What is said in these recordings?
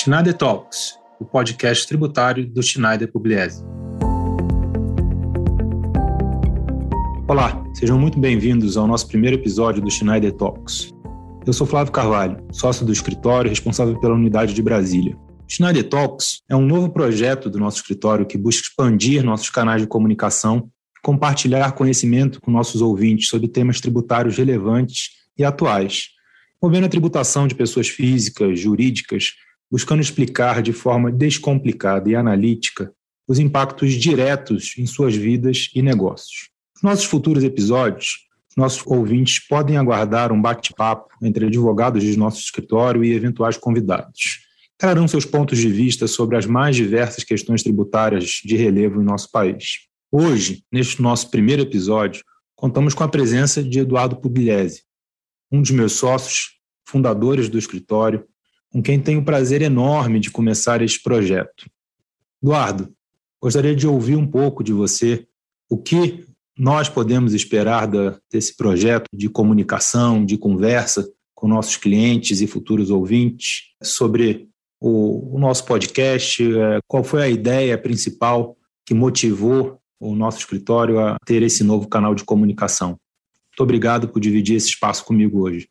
Schneider Talks, o podcast tributário do Schneider Pugliese. Olá, sejam muito bem-vindos ao nosso primeiro episódio do Schneider Talks. Eu sou Flávio Carvalho, sócio do escritório responsável pela unidade de Brasília. Schneider Talks é um novo projeto do nosso escritório que busca expandir nossos canais de comunicação e compartilhar conhecimento com nossos ouvintes sobre temas tributários relevantes e atuais, envolvendo a tributação de pessoas físicas, jurídicas, buscando explicar de forma descomplicada e analítica os impactos diretos em suas vidas e negócios. Nos nossos futuros episódios, nossos ouvintes podem aguardar um bate-papo entre advogados de nosso escritório e eventuais convidados. Trarão seus pontos de vista sobre as mais diversas questões tributárias de relevo em nosso país. Hoje, neste nosso primeiro episódio, contamos com a presença de Eduardo Pugliese, um dos meus sócios, fundadores do escritório, com quem tenho o prazer enorme de começar este projeto. Eduardo, gostaria de ouvir um pouco de você o que nós podemos esperar da, desse projeto de comunicação, de conversa com nossos clientes e futuros ouvintes sobre o, o nosso podcast, é, qual foi a ideia principal que motivou o nosso escritório a ter esse novo canal de comunicação. Muito obrigado por dividir esse espaço comigo hoje.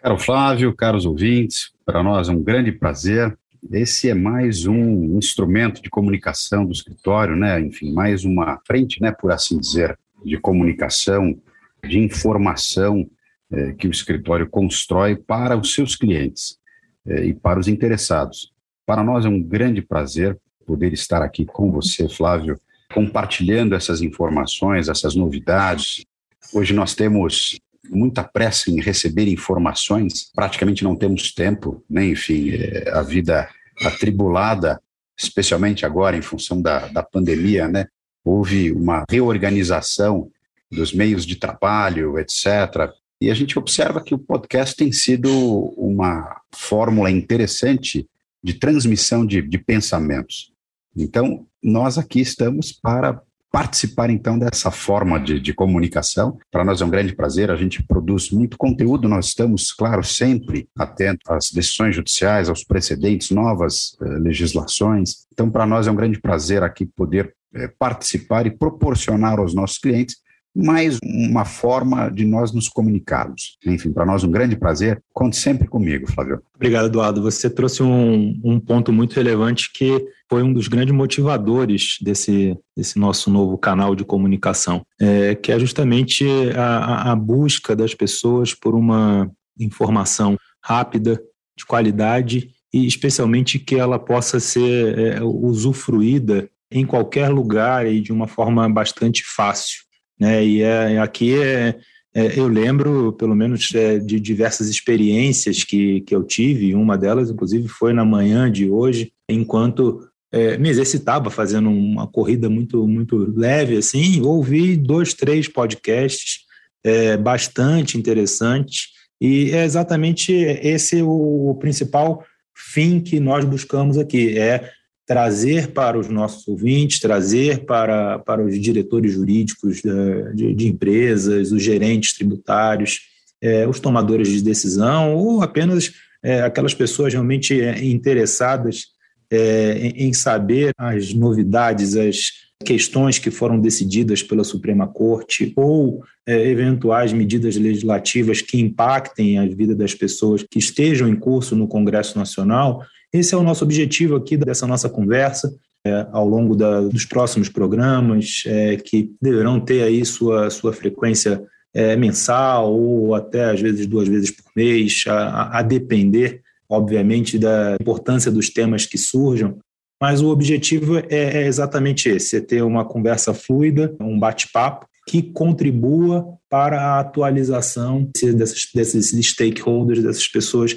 Caro Flávio, caros ouvintes, para nós é um grande prazer. Esse é mais um instrumento de comunicação do escritório, né? Enfim, mais uma frente, né, por assim dizer, de comunicação, de informação eh, que o escritório constrói para os seus clientes eh, e para os interessados. Para nós é um grande prazer poder estar aqui com você, Flávio, compartilhando essas informações, essas novidades. Hoje nós temos muita pressa em receber informações, praticamente não temos tempo, né? enfim, é, a vida atribulada, especialmente agora em função da, da pandemia, né? houve uma reorganização dos meios de trabalho, etc. E a gente observa que o podcast tem sido uma fórmula interessante de transmissão de, de pensamentos. Então, nós aqui estamos para participar então dessa forma de, de comunicação. Para nós é um grande prazer, a gente produz muito conteúdo, nós estamos, claro, sempre atentos às decisões judiciais, aos precedentes, novas eh, legislações. Então, para nós é um grande prazer aqui poder eh, participar e proporcionar aos nossos clientes mais uma forma de nós nos comunicarmos. Enfim, para nós um grande prazer. Conte sempre comigo, Flávio. Obrigado, Eduardo. Você trouxe um, um ponto muito relevante que foi um dos grandes motivadores desse, desse nosso novo canal de comunicação, é, que é justamente a, a busca das pessoas por uma informação rápida, de qualidade e especialmente que ela possa ser é, usufruída em qualquer lugar e de uma forma bastante fácil. Né? E é, aqui é, é, eu lembro, pelo menos, é, de diversas experiências que, que eu tive. Uma delas, inclusive, foi na manhã de hoje, enquanto é, me exercitava fazendo uma corrida muito muito leve assim, ouvi dois, três podcasts é, bastante interessantes e é exatamente esse o, o principal fim que nós buscamos aqui é trazer para os nossos ouvintes, trazer para, para os diretores jurídicos de, de, de empresas, os gerentes tributários, é, os tomadores de decisão ou apenas é, aquelas pessoas realmente interessadas é, em, em saber as novidades, as questões que foram decididas pela Suprema Corte ou é, eventuais medidas legislativas que impactem a vida das pessoas que estejam em curso no Congresso Nacional esse é o nosso objetivo aqui dessa nossa conversa. É, ao longo da, dos próximos programas, é, que deverão ter aí sua, sua frequência é, mensal ou até às vezes duas vezes por mês, a, a depender, obviamente, da importância dos temas que surjam. Mas o objetivo é, é exatamente esse: é ter uma conversa fluida, um bate-papo que contribua para a atualização desses, desses stakeholders, dessas pessoas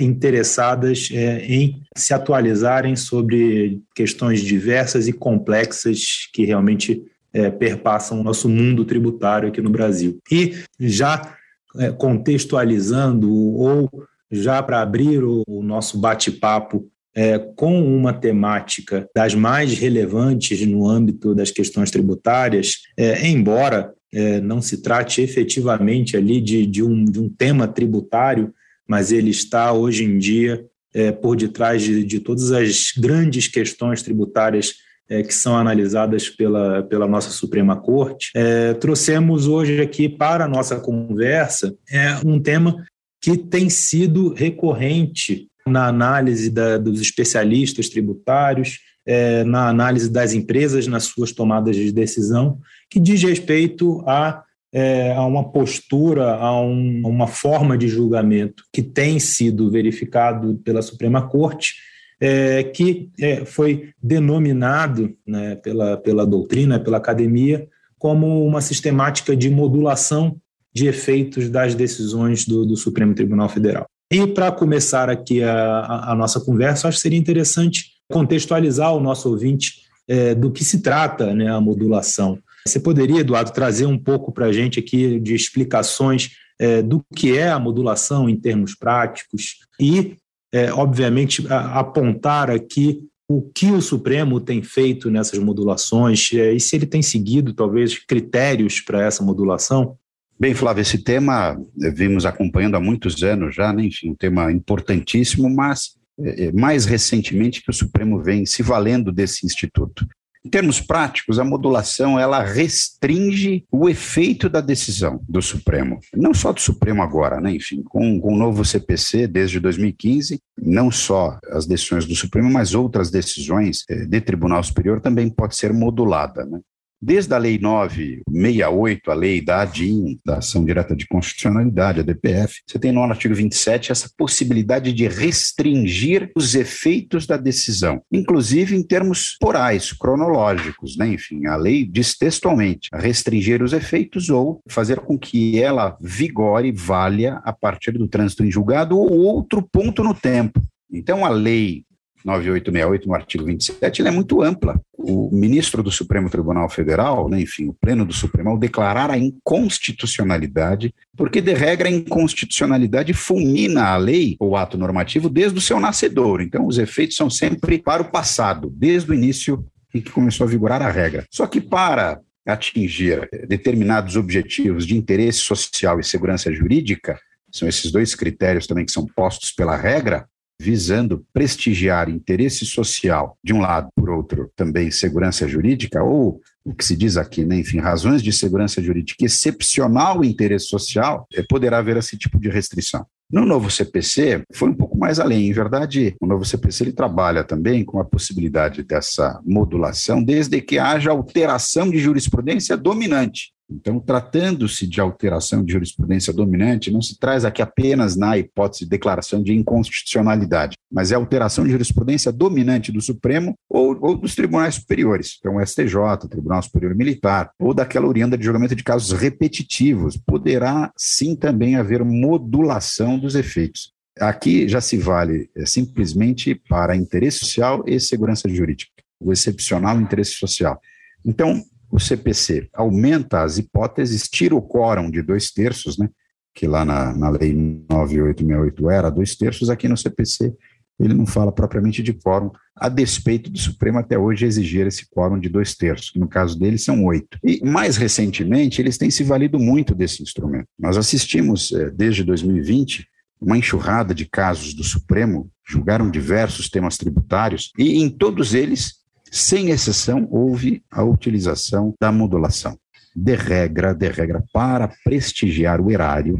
interessadas é, em se atualizarem sobre questões diversas e complexas que realmente é, perpassam o nosso mundo tributário aqui no Brasil. E já é, contextualizando ou já para abrir o nosso bate-papo é, com uma temática das mais relevantes no âmbito das questões tributárias, é, embora é, não se trate efetivamente ali de, de, um, de um tema tributário, mas ele está hoje em dia é, por detrás de, de todas as grandes questões tributárias é, que são analisadas pela, pela nossa Suprema Corte, é, trouxemos hoje aqui para a nossa conversa é, um tema que tem sido recorrente na análise da, dos especialistas tributários, é, na análise das empresas nas suas tomadas de decisão, que diz respeito a, é, a uma postura, a um, uma forma de julgamento que tem sido verificado pela Suprema Corte, é, que é, foi denominado né, pela, pela doutrina, pela academia, como uma sistemática de modulação de efeitos das decisões do, do Supremo Tribunal Federal. E para começar aqui a, a, nossa conversa, acho que seria interessante contextualizar o nosso ouvinte é, do que se trata né, a modulação. Você poderia, Eduardo, trazer um pouco para a gente aqui de explicações é, do que é a modulação em termos práticos e é, obviamente, a, apontar aqui o que o Supremo tem feito nessas modulações é, e se ele tem seguido, talvez, critérios para essa modulação? Bem, Flávio, esse tema eh, vimos acompanhando há muitos anos já, né? enfim, um tema importantíssimo, mas é, mais recentemente que o Supremo vem se valendo desse instituto. Em termos práticos, a modulação ela restringe o efeito da decisão do Supremo. Não só do Supremo agora, né? enfim, com, com o novo CPC desde 2015, não só as decisões do Supremo, mas outras decisões eh, de Tribunal Superior também pode ser modulada. Né? Desde a Lei 968, a lei da ADIM, da Ação Direta de Constitucionalidade, a DPF, você tem no artigo 27 essa possibilidade de restringir os efeitos da decisão, inclusive em termos porais, cronológicos, né? Enfim, a lei diz textualmente restringir os efeitos ou fazer com que ela vigore, valha a partir do trânsito em julgado ou outro ponto no tempo. Então, a lei 9868, no artigo 27, ela é muito ampla. O ministro do Supremo Tribunal Federal, né, enfim, o Pleno do Supremo, ao declarar a inconstitucionalidade, porque de regra a inconstitucionalidade fulmina a lei ou ato normativo desde o seu nascedor. Então, os efeitos são sempre para o passado, desde o início em que começou a vigorar a regra. Só que para atingir determinados objetivos de interesse social e segurança jurídica, são esses dois critérios também que são postos pela regra, visando prestigiar interesse social, de um lado, por outro, também segurança jurídica, ou o que se diz aqui, né, enfim, razões de segurança jurídica excepcional interesse social, é, poderá haver esse tipo de restrição. No novo CPC, foi um pouco mais além. Em verdade, o novo CPC ele trabalha também com a possibilidade dessa modulação, desde que haja alteração de jurisprudência dominante. Então, tratando-se de alteração de jurisprudência dominante, não se traz aqui apenas na hipótese de declaração de inconstitucionalidade, mas é alteração de jurisprudência dominante do Supremo ou, ou dos tribunais superiores, então o STJ, Tribunal Superior Militar, ou daquela oriunda de julgamento de casos repetitivos. Poderá sim também haver modulação dos efeitos. Aqui já se vale é, simplesmente para interesse social e segurança jurídica, o excepcional interesse social. Então, o CPC aumenta as hipóteses, tira o quórum de dois terços, né, que lá na, na lei 9868 era dois terços, aqui no CPC ele não fala propriamente de quórum, a despeito do Supremo até hoje exigir esse quórum de dois terços, que no caso dele são oito. E mais recentemente, eles têm se valido muito desse instrumento. Nós assistimos, eh, desde 2020, uma enxurrada de casos do Supremo, julgaram diversos temas tributários, e em todos eles sem exceção, houve a utilização da modulação. De regra, de regra, para prestigiar o erário,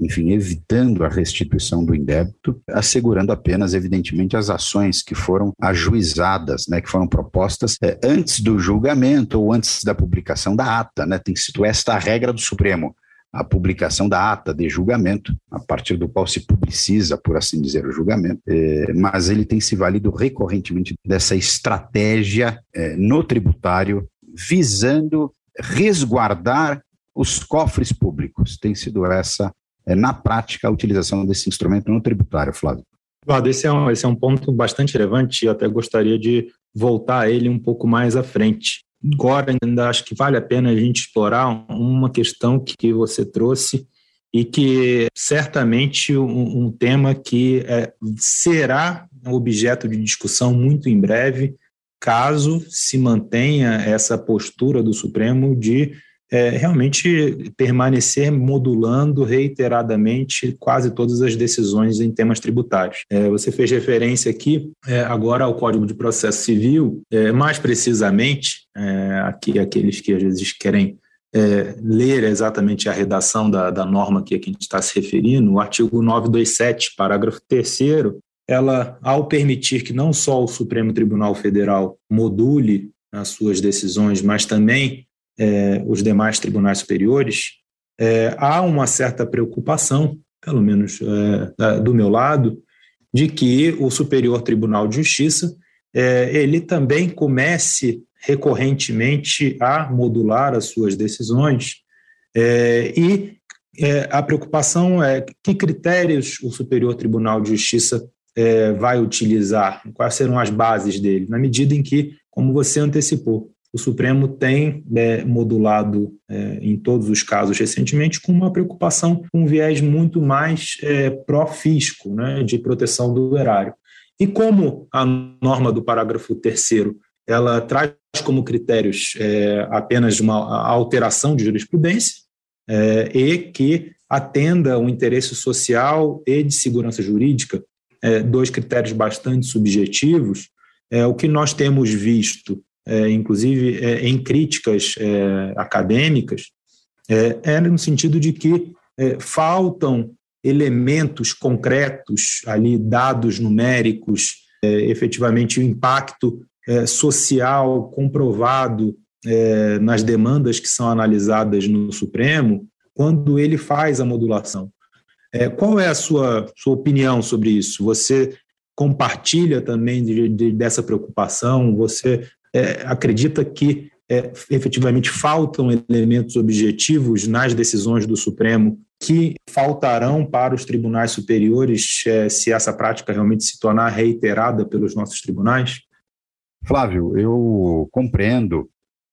enfim, evitando a restituição do indébito, assegurando apenas, evidentemente, as ações que foram ajuizadas, né, que foram propostas é, antes do julgamento ou antes da publicação da ata. Né, tem sido esta a regra do Supremo a publicação da ata de julgamento, a partir do qual se publiciza, por assim dizer, o julgamento, é, mas ele tem se valido recorrentemente dessa estratégia é, no tributário, visando resguardar os cofres públicos. Tem sido essa, é, na prática, a utilização desse instrumento no tributário, Flávio. Eduardo, esse é, um, esse é um ponto bastante relevante e até gostaria de voltar a ele um pouco mais à frente agora ainda acho que vale a pena a gente explorar uma questão que você trouxe e que certamente um, um tema que é, será objeto de discussão muito em breve, caso se mantenha essa postura do Supremo de é, realmente permanecer modulando reiteradamente quase todas as decisões em temas tributários. É, você fez referência aqui é, agora ao Código de Processo Civil, é, mais precisamente, é, aqui aqueles que às vezes querem é, ler exatamente a redação da, da norma aqui a que a gente está se referindo, o artigo 927, parágrafo 3 ela, ao permitir que não só o Supremo Tribunal Federal module as suas decisões, mas também é, os demais tribunais superiores, é, há uma certa preocupação, pelo menos é, do meu lado, de que o Superior Tribunal de Justiça é, ele também comece recorrentemente a modular as suas decisões é, e é, a preocupação é que critérios o Superior Tribunal de Justiça vai utilizar, quais serão as bases dele, na medida em que, como você antecipou, o Supremo tem é, modulado é, em todos os casos recentemente com uma preocupação com um viés muito mais é, pró-fisco, né, de proteção do erário. E como a norma do parágrafo 3 ela traz como critérios é, apenas uma alteração de jurisprudência é, e que atenda o interesse social e de segurança jurídica, é, dois critérios bastante subjetivos, o que nós temos visto é, inclusive é, em críticas é, acadêmicas, é, é, no sentido de que é, faltam elementos concretos ali, dados numéricos, é, efetivamente o impacto social comprovado nas demandas que são analisadas no Supremo, quando ele faz a modulação. qual é a sua, sua opinião sobre isso? Você compartilha também de, de, dessa preocupação? Você é, acredita que é, efetivamente faltam elementos objetivos nas decisões do Supremo que faltarão para os tribunais superiores é, se essa prática realmente se tornar reiterada pelos nossos tribunais? Flávio, eu compreendo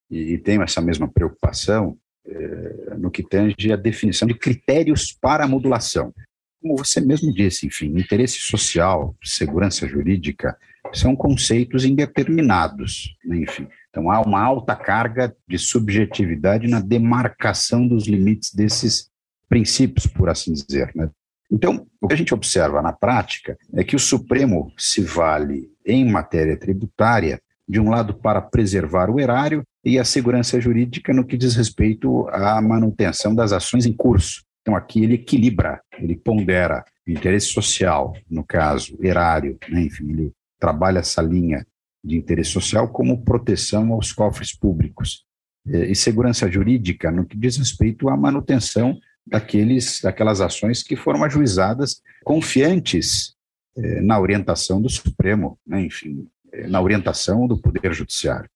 e tenho essa mesma preocupação é, no que tange a definição de critérios para a modulação. Como você mesmo disse, enfim, interesse social, segurança jurídica, são conceitos indeterminados, né? enfim. Então, há uma alta carga de subjetividade na demarcação dos limites desses princípios, por assim dizer. Né? Então, o que a gente observa na prática é que o Supremo se vale em matéria tributária, de um lado, para preservar o erário e a segurança jurídica no que diz respeito à manutenção das ações em curso. Então, aqui ele equilibra, ele pondera o interesse social, no caso, erário, né? enfim, ele trabalha essa linha de interesse social como proteção aos cofres públicos é, e segurança jurídica no que diz respeito à manutenção daqueles, daquelas ações que foram ajuizadas confiantes é, na orientação do Supremo, né, enfim, é, na orientação do Poder Judiciário.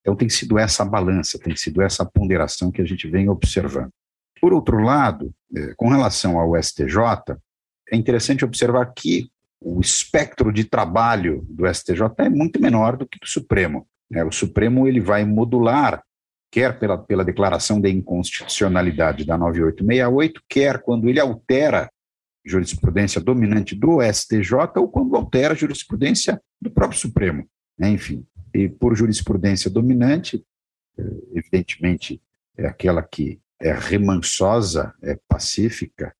Então tem sido essa balança, tem sido essa ponderação que a gente vem observando. Por outro lado, com relação ao STJ, é interessante observar que o espectro de trabalho do STJ é muito menor do que do Supremo. Né? O Supremo ele vai modular, quer pela, pela declaração de inconstitucionalidade da 9868, quer quando ele altera jurisprudência dominante do STJ ou quando altera a jurisprudência do próprio Supremo. Né? Enfim, e por jurisprudência dominante, eh, evidentemente, é aquela que é remansosa, é pacífica,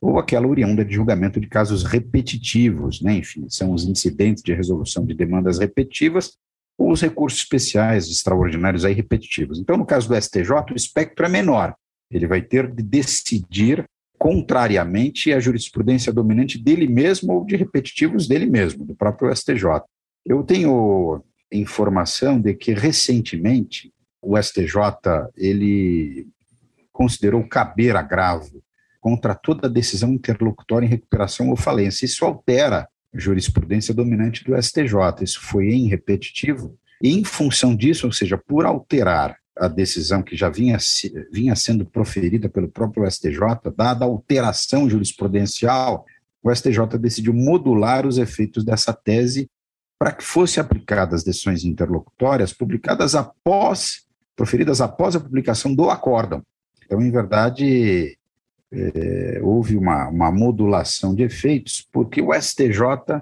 ou aquela oriunda de julgamento de casos repetitivos, né? enfim, são os incidentes de resolução de demandas repetitivas os recursos especiais extraordinários aí repetitivos. Então, no caso do STJ, o espectro é menor. Ele vai ter de decidir contrariamente à jurisprudência dominante dele mesmo ou de repetitivos dele mesmo, do próprio STJ. Eu tenho informação de que recentemente o STJ ele considerou caber agravo contra toda decisão interlocutória em recuperação ou falência. Isso altera jurisprudência dominante do STJ. Isso foi em repetitivo. E, em função disso, ou seja, por alterar a decisão que já vinha, vinha sendo proferida pelo próprio STJ, dada a alteração jurisprudencial, o STJ decidiu modular os efeitos dessa tese para que fossem aplicadas decisões interlocutórias publicadas após, proferidas após a publicação do acórdão. Então, em verdade, é, houve uma, uma modulação de efeitos, porque o STJ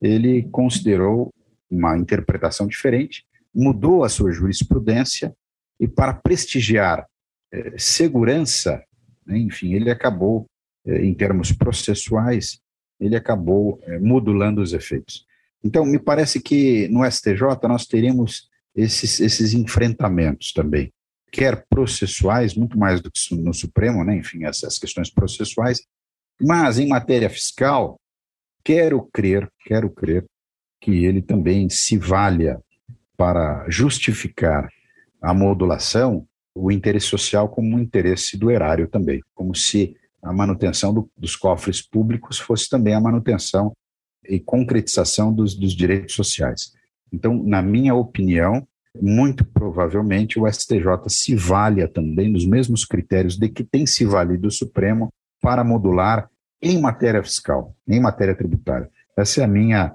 ele considerou uma interpretação diferente, mudou a sua jurisprudência e para prestigiar é, segurança, né, enfim, ele acabou, é, em termos processuais, ele acabou é, modulando os efeitos. Então, me parece que no STJ nós teríamos esses, esses enfrentamentos também, quer processuais, muito mais do que no Supremo, né? enfim, essas questões processuais, mas em matéria fiscal, quero crer, quero crer que ele também se valha para justificar a modulação, o interesse social como um interesse do erário também, como se a manutenção do, dos cofres públicos fosse também a manutenção e concretização dos, dos direitos sociais. Então, na minha opinião, muito provavelmente o STJ se valha também dos mesmos critérios de que tem se valido o Supremo para modular em matéria fiscal, em matéria tributária. Essa é a minha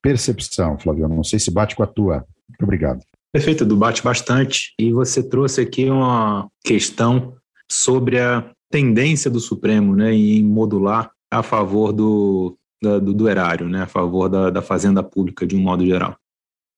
percepção, Flávio. Não sei se bate com a tua. Muito obrigado. Perfeito, Edu, bate bastante. E você trouxe aqui uma questão sobre a tendência do Supremo né, em modular a favor do, do, do, erário, né, a favor da, da fazenda pública de um modo geral.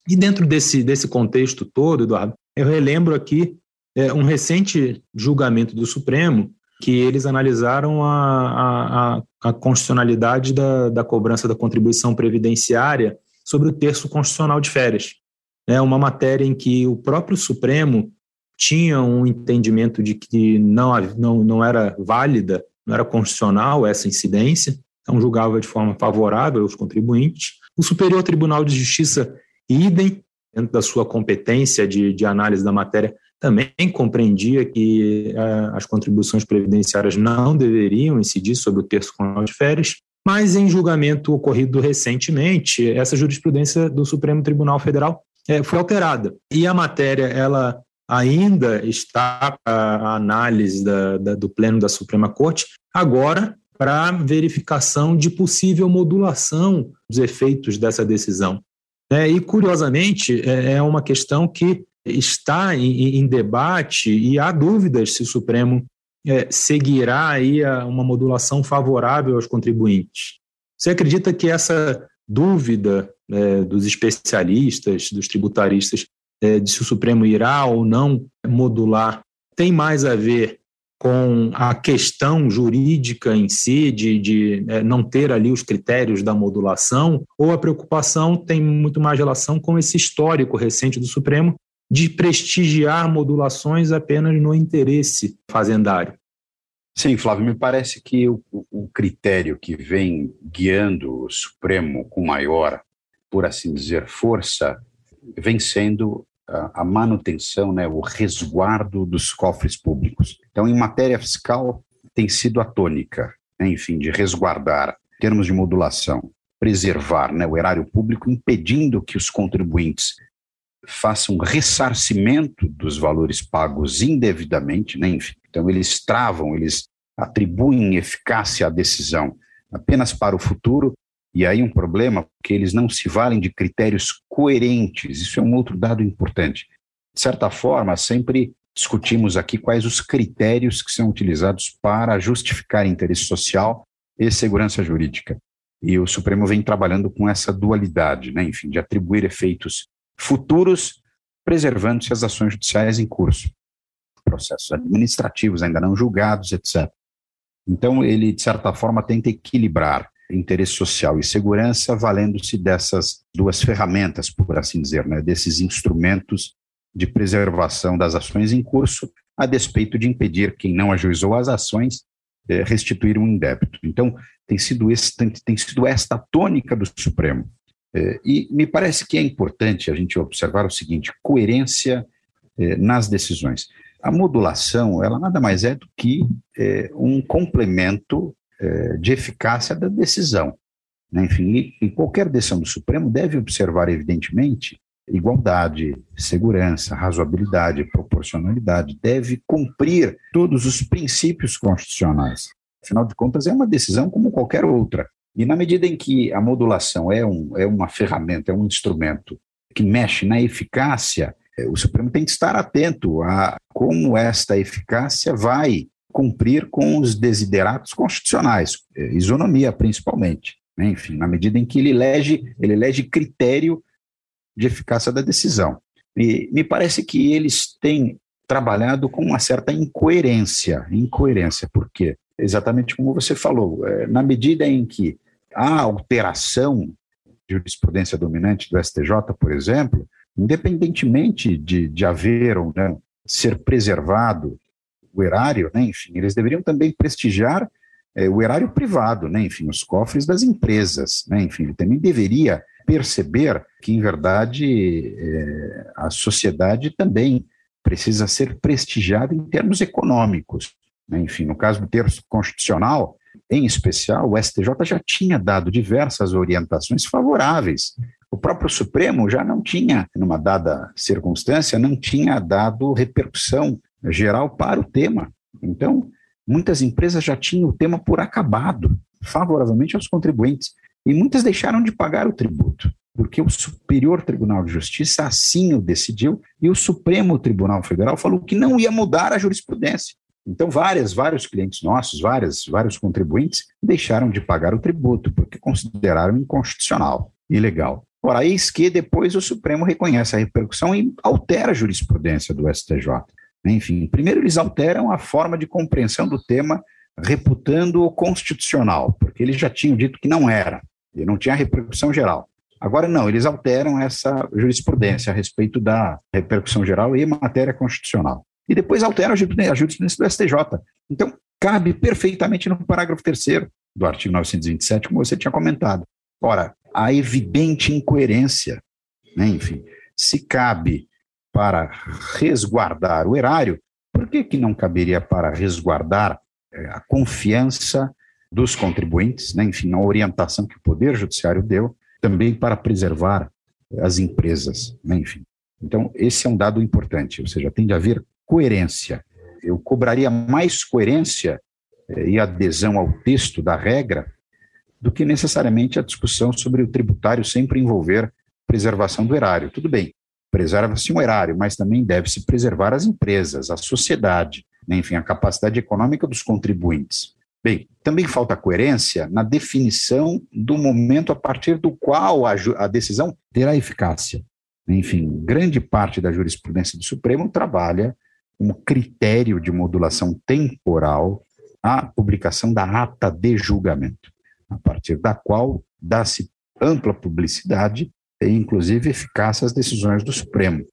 E dentro desse, desse contexto todo, Eduardo, eu relembro aqui é, um recente julgamento do Supremo que eles analisaram a, a, a constitucionalidade da, da cobrança da contribuição previdenciária sobre o terço constitucional de férias. É uma matéria em que o próprio Supremo tinha um entendimento de que não, não, não era válida, não era constitucional essa incidência, então julgava de forma favorável aos contribuintes. O Superior Tribunal de Justiça, idem, dentro da sua competência de, de análise da matéria, também compreendia que uh, as contribuições previdenciárias não deveriam incidir sobre o terço constitucional de férias, mas em julgamento ocorrido recentemente, essa jurisprudência do Supremo Tribunal Federal uh, foi alterada. E a matéria, ela ainda está a análise da, da, do Pleno da Suprema Corte, agora para verificação de possível modulação dos efeitos dessa decisão. É, e, curiosamente, é, é uma questão que está em, em debate e há dúvidas se o Supremo é, seguirá aí uma modulação favorável aos contribuintes. Você acredita que essa dúvida é, dos especialistas, dos tributaristas, é, de se o Supremo irá ou não modular, tem mais a ver com a questão jurídica em si, de, de é, não ter ali os critérios da modulação, ou a preocupação tem muito mais relação com esse histórico recente do Supremo de prestigiar modulações apenas no interesse fazendário. Sim, Flávio, me parece que o, o critério que vem guiando o Supremo com maior, por assim dizer, força, vem sendo a, manutenção, né, o resguardo dos cofres públicos. Então, em matéria fiscal, tem sido a tônica, né, enfim, de resguardar, em termos de modulação, preservar né, o erário público, impedindo que os contribuintes façam ressarcimento dos valores pagos indevidamente, né? Enfim, então eles travam, eles atribuem eficácia à decisão apenas para o futuro, e aí um problema, porque eles não se valem de critérios coerentes, isso é um outro dado importante. De certa forma, sempre discutimos aqui quais os critérios que são utilizados para justificar interesse social e segurança jurídica. E o Supremo vem trabalhando com essa dualidade, né? enfim, de atribuir efeitos futuros, preservando-se as ações judiciais em curso, processos administrativos ainda não julgados, etc. Então, ele, de certa forma, tenta equilibrar interesse social e segurança, valendo-se dessas duas ferramentas, por assim dizer, né, desses instrumentos de preservação das ações em curso, a despeito de impedir quem não ajuizou as ações é, restituir um indébito. Então, tem sido, esse, tem, sido esta a tônica do Supremo. É, e me parece que é importante a gente observar o seguinte: coerência é, nas decisões. A modulação, ela nada mais é do que um complemento de eficácia da decisão. Né? Enfim, e qualquer decisão do Supremo deve observar, evidentemente, igualdade, segurança, razoabilidade, proporcionalidade, deve cumprir todos os princípios constitucionais. Afinal de contas, é uma decisão como qualquer outra. E na medida em que a modulação é, um, é uma ferramenta, é um instrumento que mexe na eficácia, é, o Supremo tem que estar atento a como esta eficácia vai cumprir com os desideratos constitucionais, é, isonomia principalmente. Né? Enfim, na medida em que ele elege, ele elege critério de eficácia da decisão. E me parece que eles têm trabalhado com uma certa incoerência. Incoerência, por quê? Exatamente como você falou, é, na medida em que há alteração de jurisprudência dominante do STJ, por exemplo, independentemente de, de haver ou não ser preservado o erário, né, enfim, eles deveriam também prestigiar é, o erário privado, né, enfim, os cofres das empresas, né, enfim, ele também deveria perceber que, em verdade, é, a sociedade também precisa ser prestigiada em termos econômicos. Né? Enfim, no caso do terço constitucional, em especial, o STJ já tinha dado diversas orientações favoráveis. O próprio Supremo já não tinha, numa dada circunstância, não tinha dado repercussão geral para o tema. Então, muitas empresas já tinham o tema por acabado, favoravelmente aos contribuintes, e muitas deixaram de pagar o tributo porque o Superior Tribunal de Justiça assim o decidiu e o Supremo Tribunal Federal falou que não ia mudar a jurisprudência. Então, várias, vários clientes nossos, várias, vários contribuintes deixaram de pagar o tributo porque consideraram inconstitucional, ilegal. Ora, eis que depois o Supremo reconhece a repercussão e altera a jurisprudência do STJ. Enfim, primeiro eles alteram a forma de compreensão do tema, reputando-o constitucional, porque eles já tinham dito que não era, e não tinha repercussão geral. Agora, não, eles alteram essa jurisprudência a respeito da repercussão geral e matéria constitucional. E depois alteram a jurisprudência do STJ. Então, cabe perfeitamente no parágrafo 3 do artigo 927, como você tinha comentado. Ora, a evidente incoerência, né, enfim, se cabe para resguardar o erário, por que, que não caberia para resguardar eh, a confiança dos contribuintes, né, enfim, a orientação que o Poder Judiciário deu também para preservar as empresas, né? enfim. Então, esse é um dado importante, ou seja, tem de haver coerência. Eu cobraria mais coerência eh, e adesão ao texto da regra do que necessariamente a discussão sobre o tributário sempre envolver preservação do erário. Tudo bem, preserva-se um erário, mas também deve-se preservar as empresas, a sociedade, né? enfim, a capacidade econômica dos contribuintes. Bem, também falta coerência na definição do momento a partir do qual a, a decisão terá eficácia. Enfim, grande parte da jurisprudência do Supremo trabalha como critério de modulação temporal a publicação da ata de julgamento, a partir da qual dá-se ampla publicidade e, inclusive, eficácia às decisões do Supremo.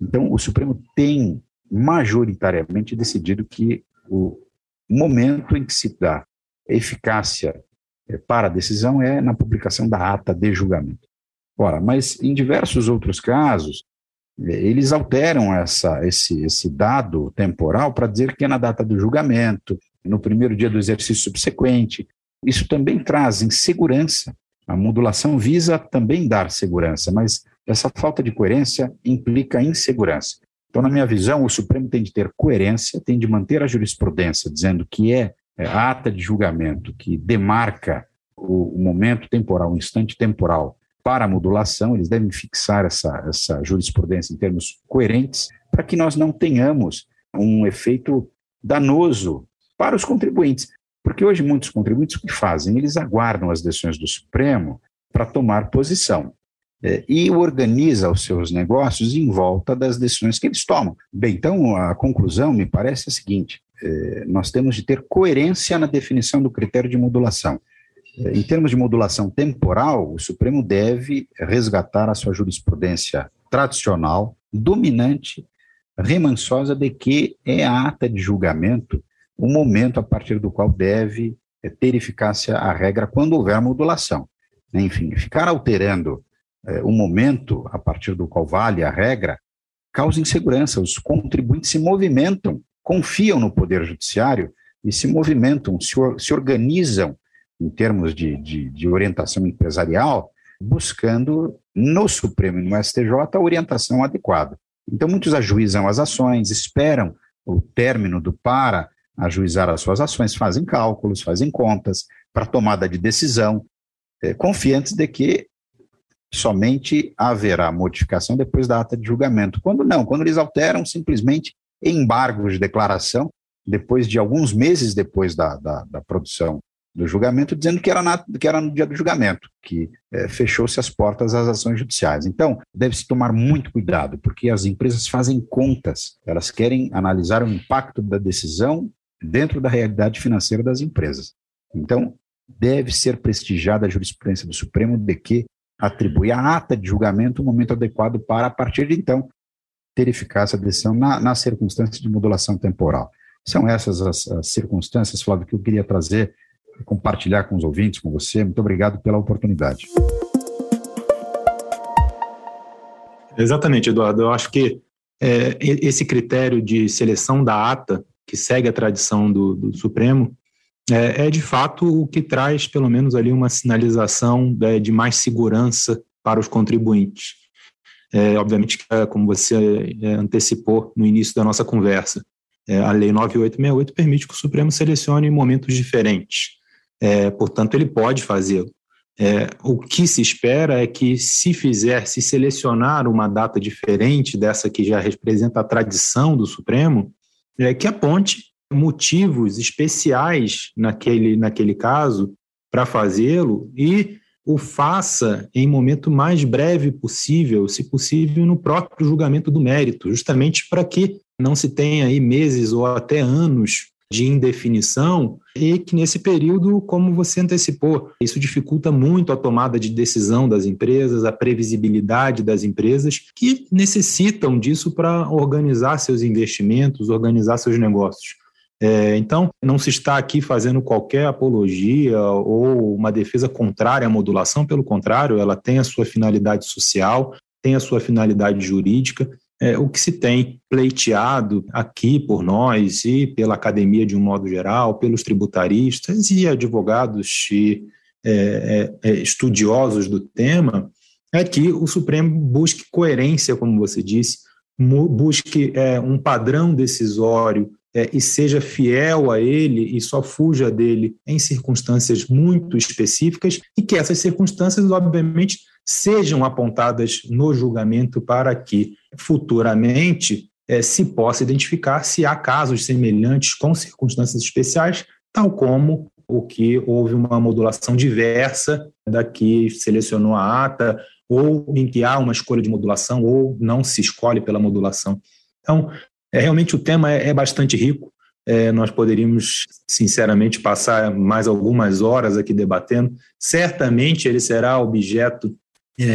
Então, o Supremo tem majoritariamente decidido que o momento em que se dá eficácia eh, para a decisão é na publicação da ata de julgamento. Ora, mas em diversos outros casos, eh, eles alteram essa, esse, esse dado temporal para dizer que é na data do julgamento, no primeiro dia do exercício subsequente. Isso também traz insegurança. A modulação visa também dar segurança, mas essa falta de coerência implica insegurança. Então, na minha visão, o Supremo tem de ter coerência, tem de manter a jurisprudência dizendo que é, é a ata de julgamento que demarca o, momento temporal, o instante temporal para a modulação, eles devem fixar essa, essa jurisprudência em termos coerentes, para que nós não tenhamos um efeito danoso para os contribuintes. Porque hoje muitos contribuintes o que fazem? Eles aguardam as decisões do Supremo para tomar posição é, e organiza os seus negócios em volta das decisões que eles tomam. Bem, então a conclusão me parece a seguinte: é, nós temos de ter coerência na definição do critério de modulação. É, em termos de modulação temporal, o Supremo deve resgatar a sua jurisprudência tradicional, dominante, remansosa de que é a ata de julgamento o momento a partir do qual deve é, ter eficácia a regra quando houver modulação. Enfim, ficar alterando é, o momento a partir do qual vale a regra causa insegurança. Os contribuintes se movimentam, confiam no Poder Judiciário e se movimentam, se, or, se organizam em termos de, de, de, orientação empresarial, buscando no Supremo e no STJ a orientação adequada. Então, muitos ajuizam as ações, esperam o término do para ajuizar as suas ações, fazem cálculos, fazem contas para tomada de decisão, é, confiantes de que somente haverá modificação depois da ata de julgamento. Quando não, quando eles alteram simplesmente embargos de declaração, depois de alguns meses depois da, da, da produção do julgamento, dizendo que era, na, que era no dia do julgamento, que é, fechou-se as portas às ações judiciais. Então, deve-se tomar muito cuidado, porque as empresas fazem contas, elas querem analisar o impacto da decisão dentro da realidade financeira das empresas. Então, deve ser prestigiada a jurisprudência do Supremo de que atribui à ata de julgamento o momento adequado para, a partir de então, ter eficácia a decisão na, nas circunstâncias de modulação temporal. São essas as, as circunstâncias, Flávio, que eu queria trazer compartilhar com os ouvintes, com você. Muito obrigado pela oportunidade. Exatamente, Eduardo. Eu acho que é, esse critério de seleção da ata, que segue a tradição do, do Supremo, é, é, de fato o que traz, pelo menos, ali uma sinalização é, de mais segurança para os contribuintes. É, obviamente, é, como você é, antecipou no início da nossa conversa, a Lei 9868 permite que o Supremo selecione momentos diferentes. É, portanto, ele pode fazê-lo. É, o que se espera é que, se fizer, se selecionar uma data diferente dessa que já representa a tradição do Supremo, é que aponte motivos especiais naquele, naquele caso para fazê-lo e o faça em momento mais breve possível, se possível, no próprio julgamento do mérito, justamente para que não se tenha aí meses ou até anos de indefinição e que nesse período, como você antecipou, isso dificulta muito a tomada de decisão das empresas, a previsibilidade das empresas que necessitam disso para organizar seus investimentos, organizar seus negócios. É, então, não se está aqui fazendo qualquer apologia ou uma defesa contrária à modulação, pelo contrário, ela tem a sua finalidade social, tem a sua finalidade jurídica é, o que se tem pleiteado aqui por nós e pela academia de um modo geral, pelos tributaristas e advogados e é, é, é estudiosos do tema, é que o Supremo busque coerência, como você disse, busque é, um padrão decisório é, e seja fiel a ele e só fuja dele em circunstâncias muito específicas e que essas circunstâncias, obviamente, sejam apontadas no julgamento para que futuramente é, se possa identificar se há casos semelhantes com circunstâncias especiais, tal como o que houve uma modulação diversa da que selecionou a ata, ou em que há uma escolha de modulação, ou não se escolhe pela modulação. Então, é, realmente o tema é, é bastante rico. É, nós poderíamos, sinceramente, passar mais algumas horas aqui debatendo. Certamente ele será objeto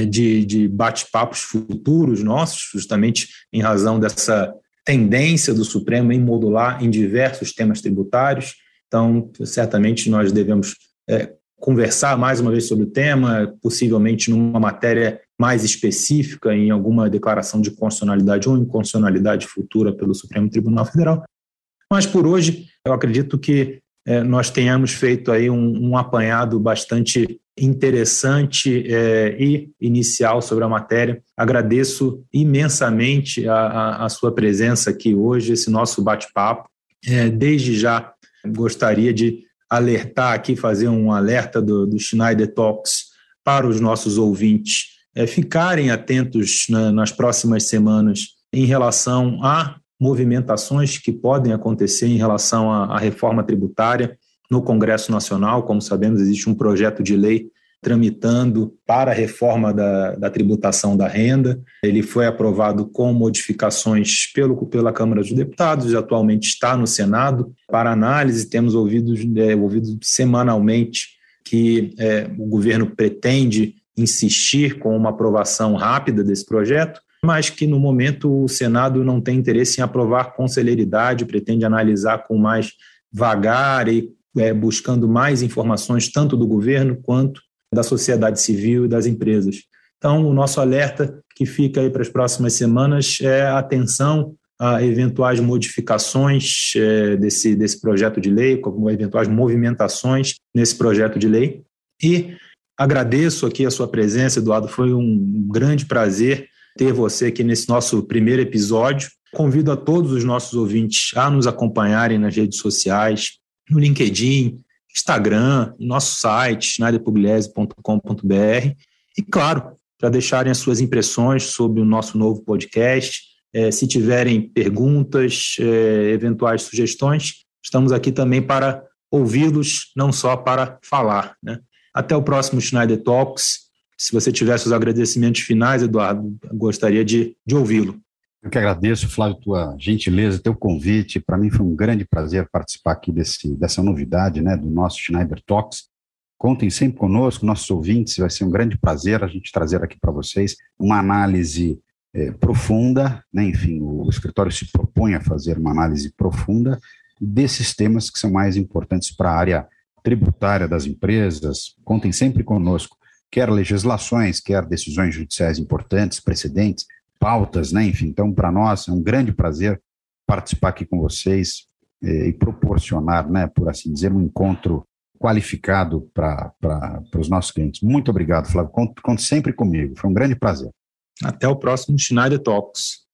de, de bate-papos futuros nossos, justamente em razão dessa tendência do Supremo em modular em diversos temas tributários. Então, certamente nós devemos é, conversar mais uma vez sobre o tema, possivelmente numa matéria mais específica, em alguma declaração de constitucionalidade ou inconstitucionalidade futura pelo Supremo Tribunal Federal. Mas por hoje, eu acredito que é, nós tenhamos feito aí um, um apanhado bastante interessante é, e inicial sobre a matéria. Agradeço imensamente a, a, a sua presença aqui hoje, esse nosso bate-papo. É, desde já gostaria de alertar aqui, fazer um alerta do, do Schneider Talks para os nossos ouvintes é, ficarem atentos na, nas próximas semanas em relação a movimentações que podem acontecer em relação à, à reforma tributária no Congresso Nacional. Como sabemos, existe um projeto de lei tramitando para a reforma da, da, tributação da renda. Ele foi aprovado com modificações pelo, pela Câmara dos Deputados e atualmente está no Senado para análise. Temos ouvido, é, ouvido semanalmente que é, o governo pretende insistir com uma aprovação rápida desse projeto, mas que no momento o Senado não tem interesse em aprovar com celeridade, pretende analisar com mais vagar e é, buscando mais informações tanto do governo quanto da sociedade civil e das empresas. Então, o nosso alerta que fica aí para as próximas semanas é atenção a eventuais modificações é, desse, desse projeto de lei, como eventuais movimentações nesse projeto de lei. E agradeço aqui a sua presença, Eduardo, foi um grande prazer ter você aqui nesse nosso primeiro episódio. Convido a todos os nossos ouvintes a nos acompanharem nas redes sociais, no LinkedIn, Instagram, nosso site, schneiderpugliese.com.br e, claro, para deixarem as suas impressões sobre o nosso novo podcast. É, se tiverem perguntas, é, eventuais sugestões, estamos aqui também para ouvi-los, não só para falar. Né? Até o próximo Schneider Talks. Se você tivesse os agradecimentos finais, Eduardo, gostaria de, de ouvi-lo. Eu que agradeço, Flávio, tua gentileza, teu convite. Para mim foi um grande prazer participar aqui desse, dessa novidade, né, do nosso Schneider Talks. Contem sempre conosco, nossos ouvintes, vai ser um grande prazer a gente trazer aqui para vocês uma análise é, profunda, né, enfim, o, escritório se propõe a fazer uma análise profunda desses temas que são mais importantes para a área tributária das empresas. Contem sempre conosco, quer legislações, quer decisões judiciais importantes, precedentes, pautas, né? Enfim, então para nós é um grande prazer participar aqui com vocês eh, e proporcionar, né, por assim dizer, um encontro qualificado para os nossos clientes. Muito obrigado, Flávio. Conte sempre comigo. Foi um grande prazer. Até o próximo Schneider Talks.